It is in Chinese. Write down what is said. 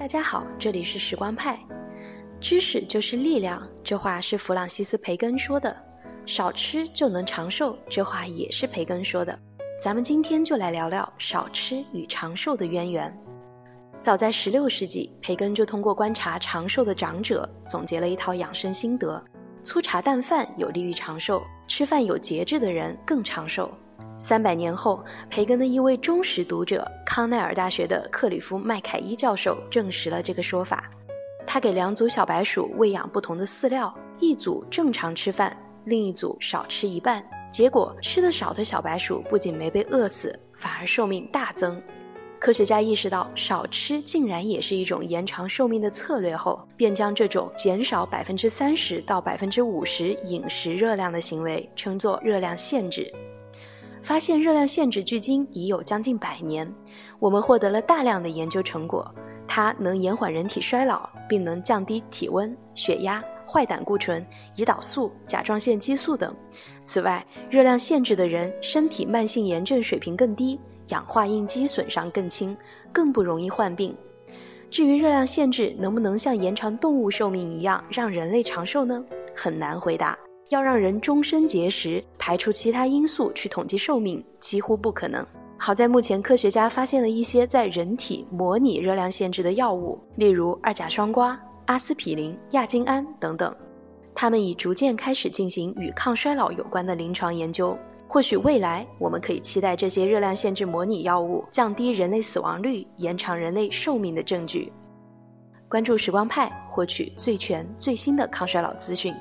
大家好，这里是时光派。知识就是力量，这话是弗朗西斯·培根说的。少吃就能长寿，这话也是培根说的。咱们今天就来聊聊少吃与长寿的渊源。早在16世纪，培根就通过观察长寿的长者，总结了一套养生心得：粗茶淡饭有利于长寿，吃饭有节制的人更长寿。三百年后，培根的一位忠实读者康奈尔大学的克里夫麦凯伊教授证实了这个说法。他给两组小白鼠喂养不同的饲料，一组正常吃饭，另一组少吃一半。结果，吃的少的小白鼠不仅没被饿死，反而寿命大增。科学家意识到少吃竟然也是一种延长寿命的策略后，便将这种减少百分之三十到百分之五十饮食热量的行为称作热量限制。发现热量限制距今已有将近百年，我们获得了大量的研究成果，它能延缓人体衰老，并能降低体温、血压、坏胆固醇、胰岛素、甲状腺激素等。此外，热量限制的人身体慢性炎症水平更低，氧化应激损伤更轻，更不容易患病。至于热量限制能不能像延长动物寿命一样让人类长寿呢？很难回答。要让人终身节食，排除其他因素去统计寿命，几乎不可能。好在目前科学家发现了一些在人体模拟热量限制的药物，例如二甲双胍、阿司匹林、亚精胺等等。他们已逐渐开始进行与抗衰老有关的临床研究。或许未来我们可以期待这些热量限制模拟药物降低人类死亡率、延长人类寿命的证据。关注时光派，获取最全最新的抗衰老资讯。